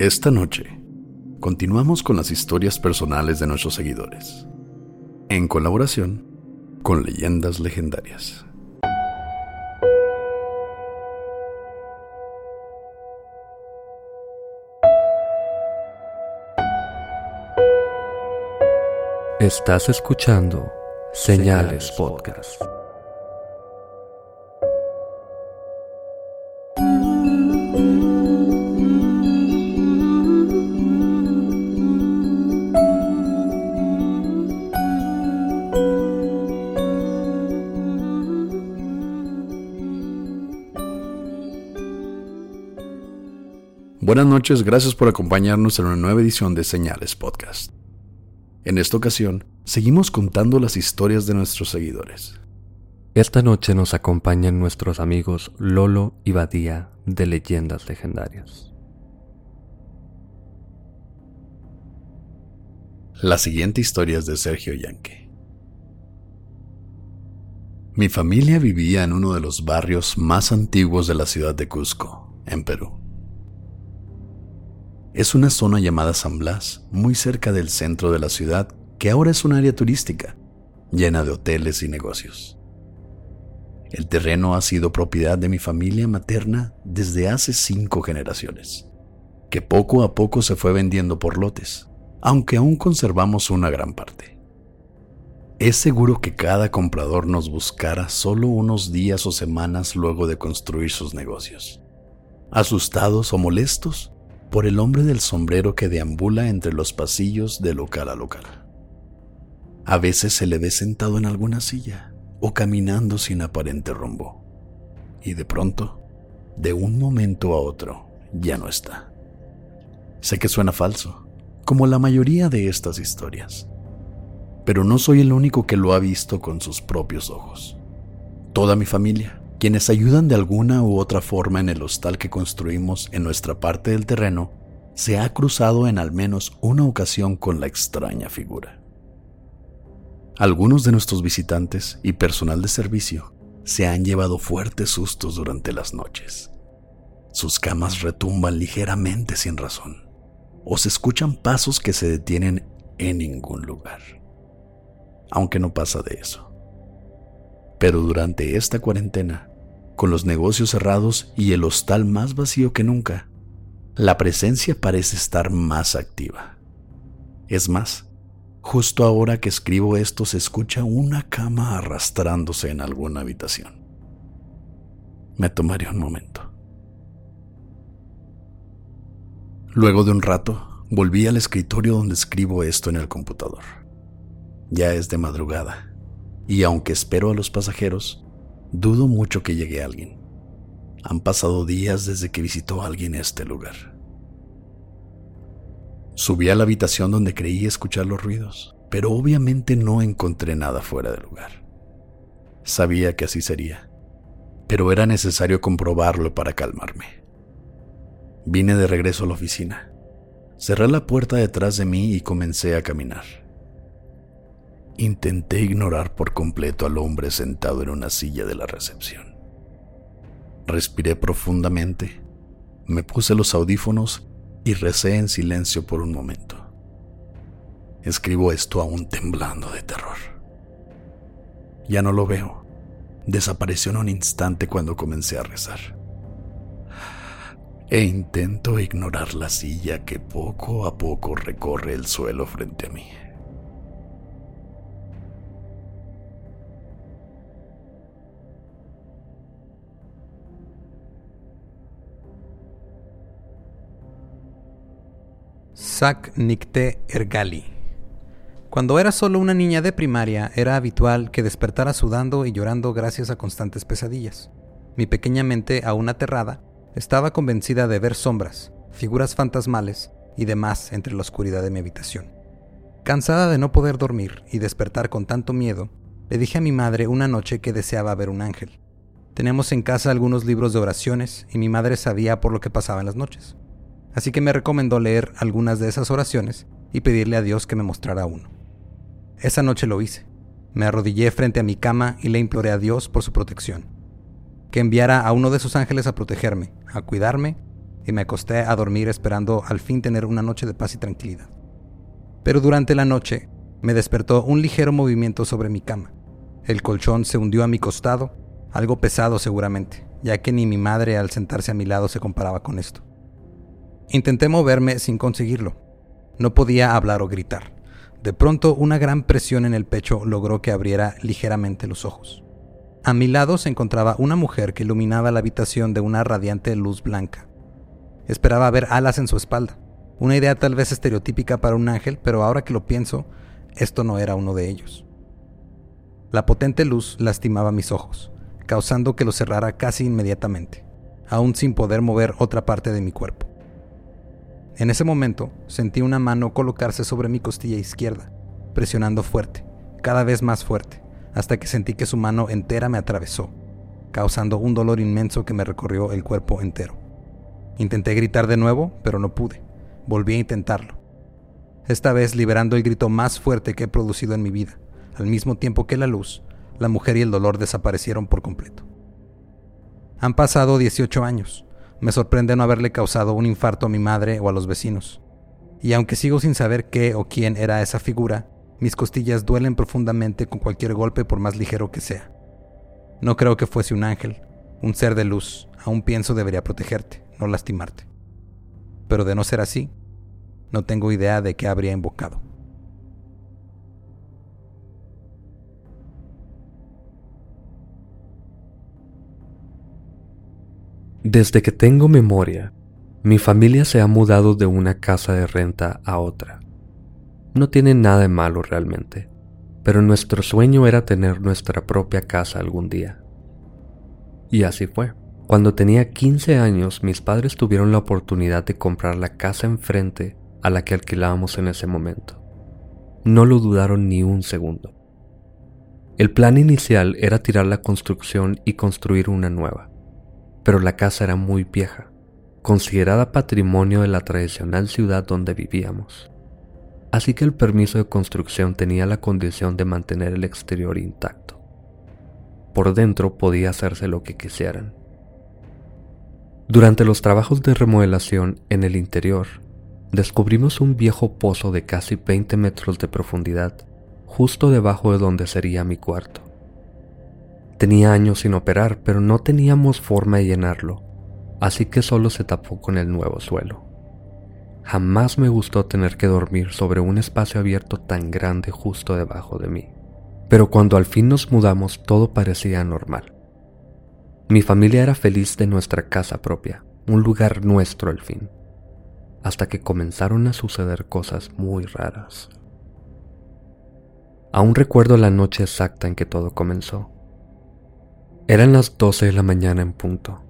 Esta noche, continuamos con las historias personales de nuestros seguidores, en colaboración con leyendas legendarias. Estás escuchando Señales Podcast. Buenas noches, gracias por acompañarnos en una nueva edición de Señales Podcast. En esta ocasión, seguimos contando las historias de nuestros seguidores. Esta noche nos acompañan nuestros amigos Lolo y Badía de Leyendas Legendarias. La siguiente historia es de Sergio Yanque. Mi familia vivía en uno de los barrios más antiguos de la ciudad de Cusco, en Perú. Es una zona llamada San Blas, muy cerca del centro de la ciudad, que ahora es un área turística, llena de hoteles y negocios. El terreno ha sido propiedad de mi familia materna desde hace cinco generaciones, que poco a poco se fue vendiendo por lotes, aunque aún conservamos una gran parte. Es seguro que cada comprador nos buscara solo unos días o semanas luego de construir sus negocios. Asustados o molestos, por el hombre del sombrero que deambula entre los pasillos de local a local. A veces se le ve sentado en alguna silla o caminando sin aparente rumbo. Y de pronto, de un momento a otro, ya no está. Sé que suena falso, como la mayoría de estas historias, pero no soy el único que lo ha visto con sus propios ojos. Toda mi familia, quienes ayudan de alguna u otra forma en el hostal que construimos en nuestra parte del terreno, se ha cruzado en al menos una ocasión con la extraña figura. Algunos de nuestros visitantes y personal de servicio se han llevado fuertes sustos durante las noches. Sus camas retumban ligeramente sin razón, o se escuchan pasos que se detienen en ningún lugar. Aunque no pasa de eso. Pero durante esta cuarentena, con los negocios cerrados y el hostal más vacío que nunca, la presencia parece estar más activa. Es más, justo ahora que escribo esto se escucha una cama arrastrándose en alguna habitación. Me tomaré un momento. Luego de un rato, volví al escritorio donde escribo esto en el computador. Ya es de madrugada, y aunque espero a los pasajeros, Dudo mucho que llegue alguien. Han pasado días desde que visitó a alguien este lugar. Subí a la habitación donde creí escuchar los ruidos, pero obviamente no encontré nada fuera de lugar. Sabía que así sería, pero era necesario comprobarlo para calmarme. Vine de regreso a la oficina. Cerré la puerta detrás de mí y comencé a caminar. Intenté ignorar por completo al hombre sentado en una silla de la recepción. Respiré profundamente, me puse los audífonos y recé en silencio por un momento. Escribo esto aún temblando de terror. Ya no lo veo. Desapareció en un instante cuando comencé a rezar. e intento ignorar la silla que poco a poco recorre el suelo frente a mí. Sak Nikte Ergali. Cuando era solo una niña de primaria, era habitual que despertara sudando y llorando gracias a constantes pesadillas. Mi pequeña mente, aún aterrada, estaba convencida de ver sombras, figuras fantasmales y demás entre la oscuridad de mi habitación. Cansada de no poder dormir y despertar con tanto miedo, le dije a mi madre una noche que deseaba ver un ángel. Tenemos en casa algunos libros de oraciones y mi madre sabía por lo que pasaba en las noches así que me recomendó leer algunas de esas oraciones y pedirle a Dios que me mostrara uno. Esa noche lo hice. Me arrodillé frente a mi cama y le imploré a Dios por su protección, que enviara a uno de sus ángeles a protegerme, a cuidarme, y me acosté a dormir esperando al fin tener una noche de paz y tranquilidad. Pero durante la noche me despertó un ligero movimiento sobre mi cama. El colchón se hundió a mi costado, algo pesado seguramente, ya que ni mi madre al sentarse a mi lado se comparaba con esto. Intenté moverme sin conseguirlo. No podía hablar o gritar. De pronto una gran presión en el pecho logró que abriera ligeramente los ojos. A mi lado se encontraba una mujer que iluminaba la habitación de una radiante luz blanca. Esperaba ver alas en su espalda, una idea tal vez estereotípica para un ángel, pero ahora que lo pienso, esto no era uno de ellos. La potente luz lastimaba mis ojos, causando que los cerrara casi inmediatamente, aún sin poder mover otra parte de mi cuerpo. En ese momento sentí una mano colocarse sobre mi costilla izquierda, presionando fuerte, cada vez más fuerte, hasta que sentí que su mano entera me atravesó, causando un dolor inmenso que me recorrió el cuerpo entero. Intenté gritar de nuevo, pero no pude. Volví a intentarlo. Esta vez liberando el grito más fuerte que he producido en mi vida, al mismo tiempo que la luz, la mujer y el dolor desaparecieron por completo. Han pasado 18 años, me sorprende no haberle causado un infarto a mi madre o a los vecinos. Y aunque sigo sin saber qué o quién era esa figura, mis costillas duelen profundamente con cualquier golpe por más ligero que sea. No creo que fuese un ángel, un ser de luz, aún pienso debería protegerte, no lastimarte. Pero de no ser así, no tengo idea de qué habría invocado. Desde que tengo memoria, mi familia se ha mudado de una casa de renta a otra. No tiene nada de malo realmente, pero nuestro sueño era tener nuestra propia casa algún día. Y así fue. Cuando tenía 15 años, mis padres tuvieron la oportunidad de comprar la casa enfrente a la que alquilábamos en ese momento. No lo dudaron ni un segundo. El plan inicial era tirar la construcción y construir una nueva pero la casa era muy vieja, considerada patrimonio de la tradicional ciudad donde vivíamos. Así que el permiso de construcción tenía la condición de mantener el exterior intacto. Por dentro podía hacerse lo que quisieran. Durante los trabajos de remodelación en el interior, descubrimos un viejo pozo de casi 20 metros de profundidad justo debajo de donde sería mi cuarto. Tenía años sin operar, pero no teníamos forma de llenarlo, así que solo se tapó con el nuevo suelo. Jamás me gustó tener que dormir sobre un espacio abierto tan grande justo debajo de mí. Pero cuando al fin nos mudamos todo parecía normal. Mi familia era feliz de nuestra casa propia, un lugar nuestro al fin, hasta que comenzaron a suceder cosas muy raras. Aún recuerdo la noche exacta en que todo comenzó. Eran las 12 de la mañana en punto.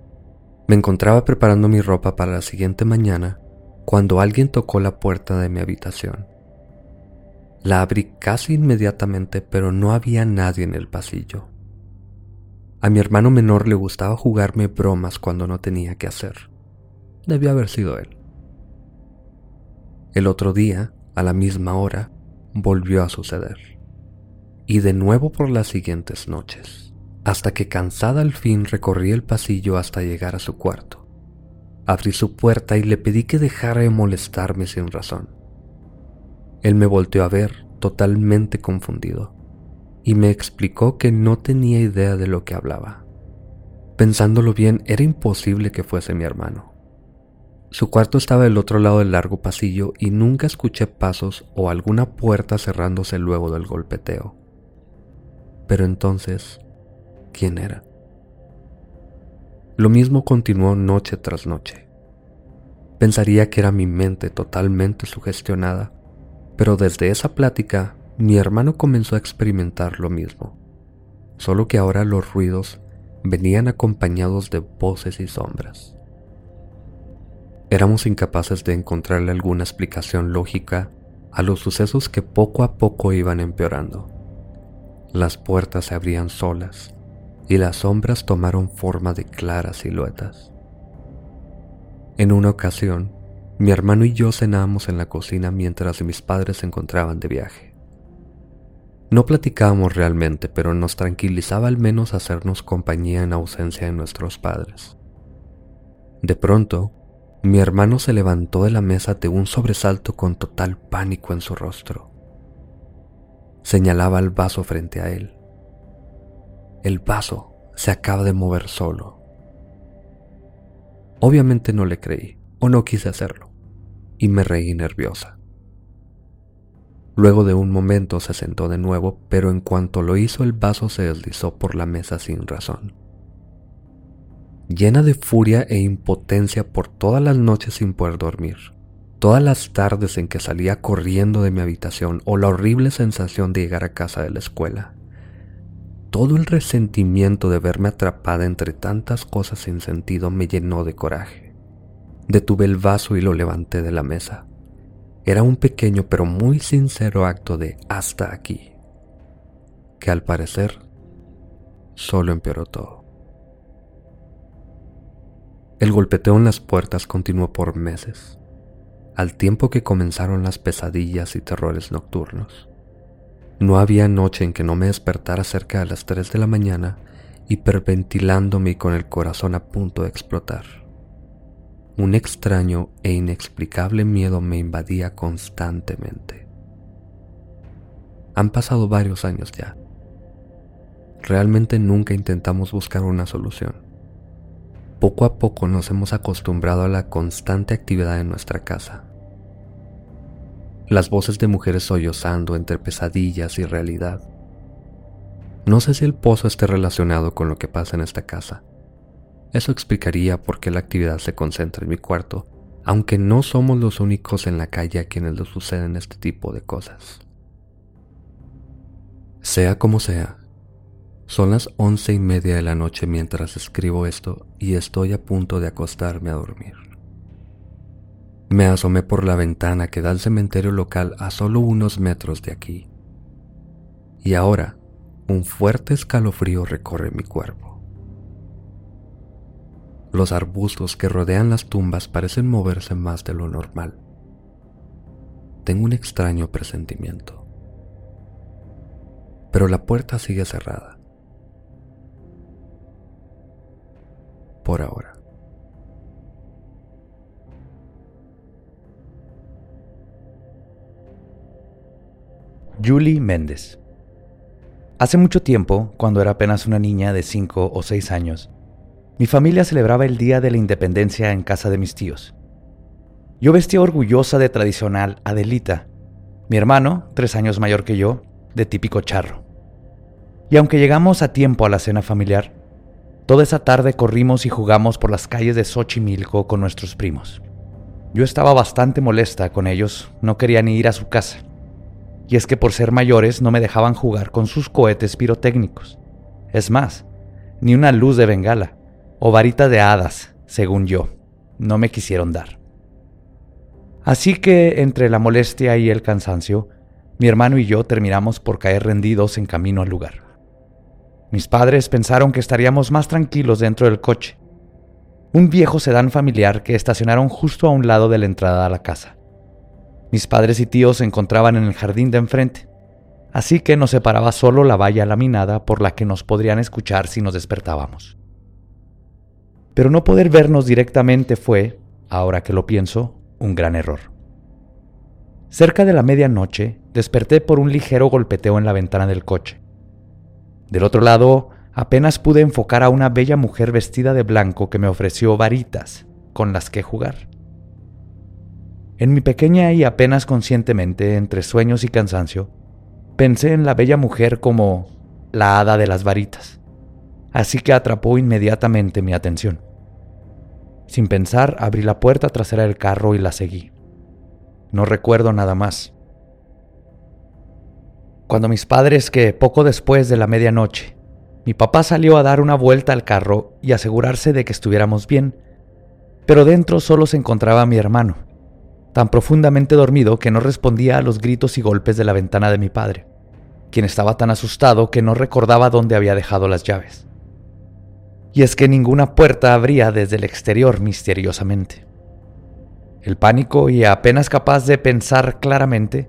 Me encontraba preparando mi ropa para la siguiente mañana cuando alguien tocó la puerta de mi habitación. La abrí casi inmediatamente, pero no había nadie en el pasillo. A mi hermano menor le gustaba jugarme bromas cuando no tenía que hacer. Debió haber sido él. El otro día, a la misma hora, volvió a suceder. Y de nuevo por las siguientes noches hasta que cansada al fin recorrí el pasillo hasta llegar a su cuarto. Abrí su puerta y le pedí que dejara de molestarme sin razón. Él me volteó a ver totalmente confundido y me explicó que no tenía idea de lo que hablaba. Pensándolo bien, era imposible que fuese mi hermano. Su cuarto estaba del otro lado del largo pasillo y nunca escuché pasos o alguna puerta cerrándose luego del golpeteo. Pero entonces, ¿quién era? Lo mismo continuó noche tras noche. Pensaría que era mi mente totalmente sugestionada, pero desde esa plática mi hermano comenzó a experimentar lo mismo, solo que ahora los ruidos venían acompañados de voces y sombras. Éramos incapaces de encontrarle alguna explicación lógica a los sucesos que poco a poco iban empeorando. Las puertas se abrían solas y las sombras tomaron forma de claras siluetas. En una ocasión, mi hermano y yo cenábamos en la cocina mientras mis padres se encontraban de viaje. No platicábamos realmente, pero nos tranquilizaba al menos hacernos compañía en ausencia de nuestros padres. De pronto, mi hermano se levantó de la mesa de un sobresalto con total pánico en su rostro. Señalaba el vaso frente a él. El vaso se acaba de mover solo. Obviamente no le creí, o no quise hacerlo, y me reí nerviosa. Luego de un momento se sentó de nuevo, pero en cuanto lo hizo el vaso se deslizó por la mesa sin razón. Llena de furia e impotencia por todas las noches sin poder dormir, todas las tardes en que salía corriendo de mi habitación o la horrible sensación de llegar a casa de la escuela, todo el resentimiento de verme atrapada entre tantas cosas sin sentido me llenó de coraje. Detuve el vaso y lo levanté de la mesa. Era un pequeño pero muy sincero acto de hasta aquí, que al parecer solo empeoró todo. El golpeteo en las puertas continuó por meses, al tiempo que comenzaron las pesadillas y terrores nocturnos. No había noche en que no me despertara cerca de las 3 de la mañana, hiperventilándome y con el corazón a punto de explotar. Un extraño e inexplicable miedo me invadía constantemente. Han pasado varios años ya. Realmente nunca intentamos buscar una solución. Poco a poco nos hemos acostumbrado a la constante actividad en nuestra casa las voces de mujeres sollozando entre pesadillas y realidad. No sé si el pozo esté relacionado con lo que pasa en esta casa. Eso explicaría por qué la actividad se concentra en mi cuarto, aunque no somos los únicos en la calle a quienes le suceden este tipo de cosas. Sea como sea, son las once y media de la noche mientras escribo esto y estoy a punto de acostarme a dormir. Me asomé por la ventana que da al cementerio local a solo unos metros de aquí. Y ahora un fuerte escalofrío recorre mi cuerpo. Los arbustos que rodean las tumbas parecen moverse más de lo normal. Tengo un extraño presentimiento. Pero la puerta sigue cerrada. Por ahora. Julie Méndez. Hace mucho tiempo, cuando era apenas una niña de 5 o 6 años, mi familia celebraba el Día de la Independencia en casa de mis tíos. Yo vestía orgullosa de tradicional Adelita, mi hermano, tres años mayor que yo, de típico charro. Y aunque llegamos a tiempo a la cena familiar, toda esa tarde corrimos y jugamos por las calles de Xochimilco con nuestros primos. Yo estaba bastante molesta con ellos, no quería ni ir a su casa y es que por ser mayores no me dejaban jugar con sus cohetes pirotécnicos. Es más, ni una luz de bengala o varita de hadas, según yo, no me quisieron dar. Así que entre la molestia y el cansancio, mi hermano y yo terminamos por caer rendidos en camino al lugar. Mis padres pensaron que estaríamos más tranquilos dentro del coche, un viejo sedán familiar que estacionaron justo a un lado de la entrada a la casa. Mis padres y tíos se encontraban en el jardín de enfrente, así que nos separaba solo la valla laminada por la que nos podrían escuchar si nos despertábamos. Pero no poder vernos directamente fue, ahora que lo pienso, un gran error. Cerca de la medianoche desperté por un ligero golpeteo en la ventana del coche. Del otro lado, apenas pude enfocar a una bella mujer vestida de blanco que me ofreció varitas con las que jugar. En mi pequeña y apenas conscientemente, entre sueños y cansancio, pensé en la bella mujer como la hada de las varitas, así que atrapó inmediatamente mi atención. Sin pensar, abrí la puerta trasera del carro y la seguí. No recuerdo nada más. Cuando mis padres, que poco después de la medianoche, mi papá salió a dar una vuelta al carro y asegurarse de que estuviéramos bien, pero dentro solo se encontraba mi hermano, tan profundamente dormido que no respondía a los gritos y golpes de la ventana de mi padre, quien estaba tan asustado que no recordaba dónde había dejado las llaves. Y es que ninguna puerta abría desde el exterior misteriosamente. El pánico y apenas capaz de pensar claramente,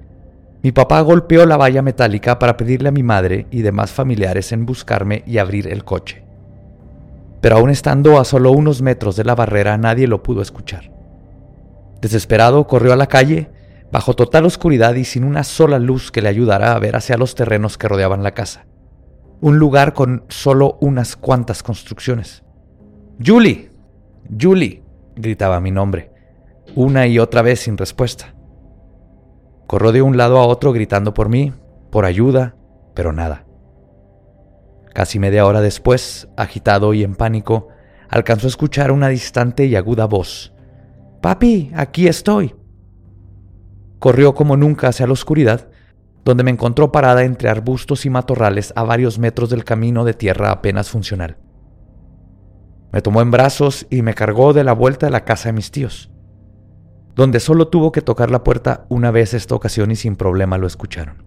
mi papá golpeó la valla metálica para pedirle a mi madre y demás familiares en buscarme y abrir el coche. Pero aún estando a solo unos metros de la barrera nadie lo pudo escuchar. Desesperado corrió a la calle, bajo total oscuridad y sin una sola luz que le ayudara a ver hacia los terrenos que rodeaban la casa. Un lugar con solo unas cuantas construcciones. Julie, Julie, gritaba mi nombre, una y otra vez sin respuesta. Corrió de un lado a otro gritando por mí, por ayuda, pero nada. Casi media hora después, agitado y en pánico, alcanzó a escuchar una distante y aguda voz. Papi, aquí estoy. Corrió como nunca hacia la oscuridad, donde me encontró parada entre arbustos y matorrales a varios metros del camino de tierra apenas funcional. Me tomó en brazos y me cargó de la vuelta a la casa de mis tíos donde solo tuvo que tocar la puerta una vez esta ocasión y sin problema lo escucharon.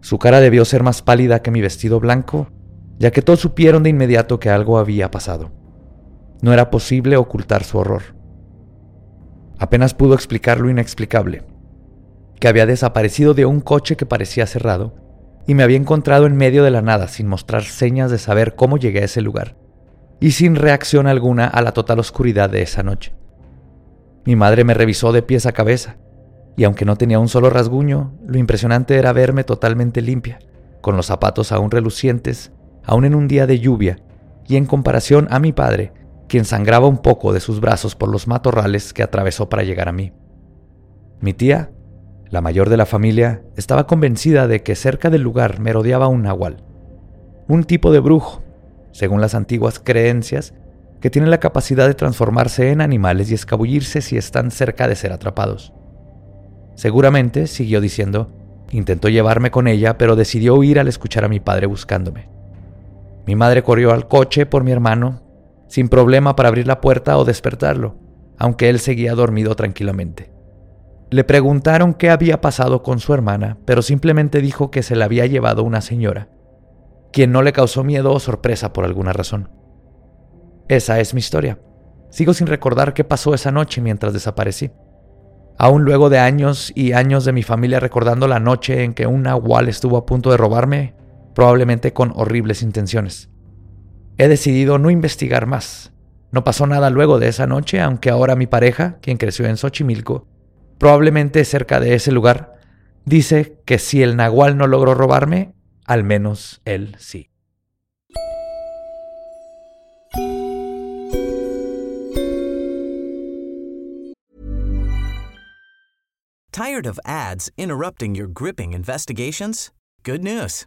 Su cara debió ser más pálida que mi vestido blanco, ya que todos supieron de inmediato que algo había pasado. No era posible ocultar su horror. Apenas pudo explicar lo inexplicable, que había desaparecido de un coche que parecía cerrado y me había encontrado en medio de la nada sin mostrar señas de saber cómo llegué a ese lugar, y sin reacción alguna a la total oscuridad de esa noche. Mi madre me revisó de pies a cabeza, y aunque no tenía un solo rasguño, lo impresionante era verme totalmente limpia, con los zapatos aún relucientes, aún en un día de lluvia, y en comparación a mi padre, quien sangraba un poco de sus brazos por los matorrales que atravesó para llegar a mí. Mi tía, la mayor de la familia, estaba convencida de que cerca del lugar merodeaba un nahual, un tipo de brujo, según las antiguas creencias que tienen la capacidad de transformarse en animales y escabullirse si están cerca de ser atrapados. Seguramente, siguió diciendo, intentó llevarme con ella, pero decidió huir al escuchar a mi padre buscándome. Mi madre corrió al coche por mi hermano, sin problema para abrir la puerta o despertarlo, aunque él seguía dormido tranquilamente. Le preguntaron qué había pasado con su hermana, pero simplemente dijo que se la había llevado una señora, quien no le causó miedo o sorpresa por alguna razón. Esa es mi historia. Sigo sin recordar qué pasó esa noche mientras desaparecí. Aún luego de años y años de mi familia recordando la noche en que un nahual estuvo a punto de robarme, probablemente con horribles intenciones. He decidido no investigar más. No pasó nada luego de esa noche, aunque ahora mi pareja, quien creció en Xochimilco, probablemente cerca de ese lugar, dice que si el nahual no logró robarme, al menos él sí. Tired of ads interrupting your gripping investigations? Good news.